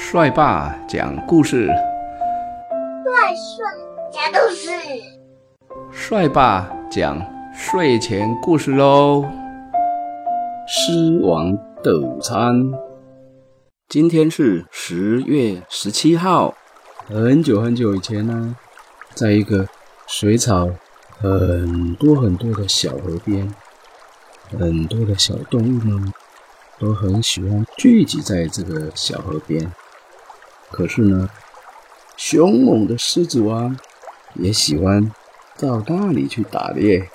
帅爸讲故事，帅帅讲故事，帅爸讲睡前故事喽。狮王的午餐，今天是十月十七号。很久很久以前呢，在一个水草很多很多的小河边，很多的小动物们都很喜欢聚集在这个小河边。可是呢，凶猛的狮子王也喜欢到那里去打猎，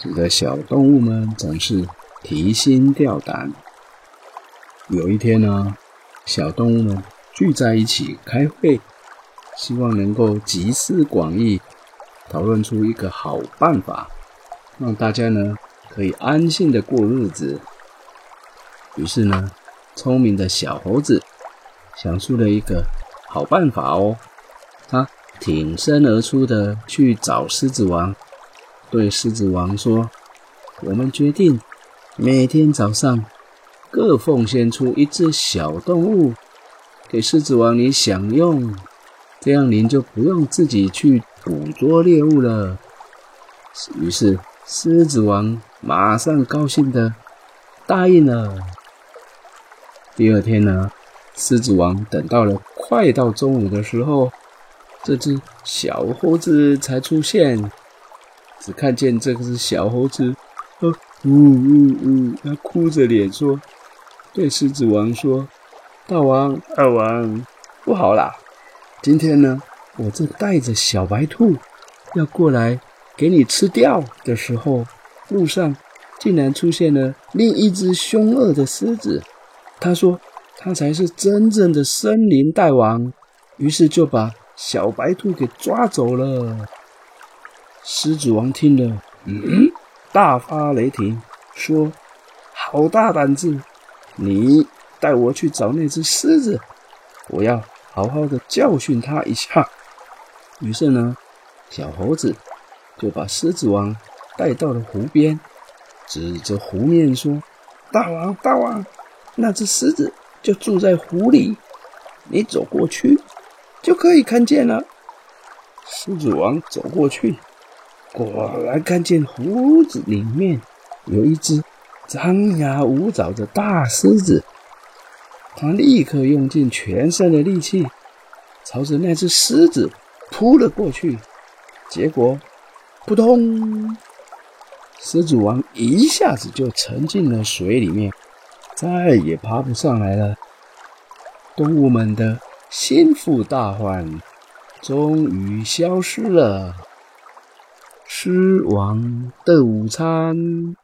使得小动物们总是提心吊胆。有一天呢，小动物们聚在一起开会。希望能够集思广益，讨论出一个好办法，让大家呢可以安心的过日子。于是呢，聪明的小猴子想出了一个好办法哦。他挺身而出的去找狮子王，对狮子王说：“我们决定每天早上各奉献出一只小动物给狮子王你享用。”这样您就不用自己去捕捉猎物了。于是狮子王马上高兴的答应了。第二天呢，狮子王等到了快到中午的时候，这只小猴子才出现。只看见这只小猴子，呃，呜呜呜，他哭着脸说：“对狮子王说，大王，二王，不好啦！”今天呢，我正带着小白兔要过来给你吃掉的时候，路上竟然出现了另一只凶恶的狮子。他说他才是真正的森林大王，于是就把小白兔给抓走了。狮子王听了，嗯，大发雷霆，说：“好大胆子！你带我去找那只狮子，我要。”好好的教训他一下。于是呢，小猴子就把狮子王带到了湖边，指着湖面说：“大王，大王，那只狮子就住在湖里，你走过去就可以看见了。”狮子王走过去，果然看见湖子里面有一只张牙舞爪的大狮子。他立刻用尽全身的力气，朝着那只狮子扑了过去。结果，扑通！狮子王一下子就沉进了水里面，再也爬不上来了。动物们的心腹大患终于消失了。狮王的午餐。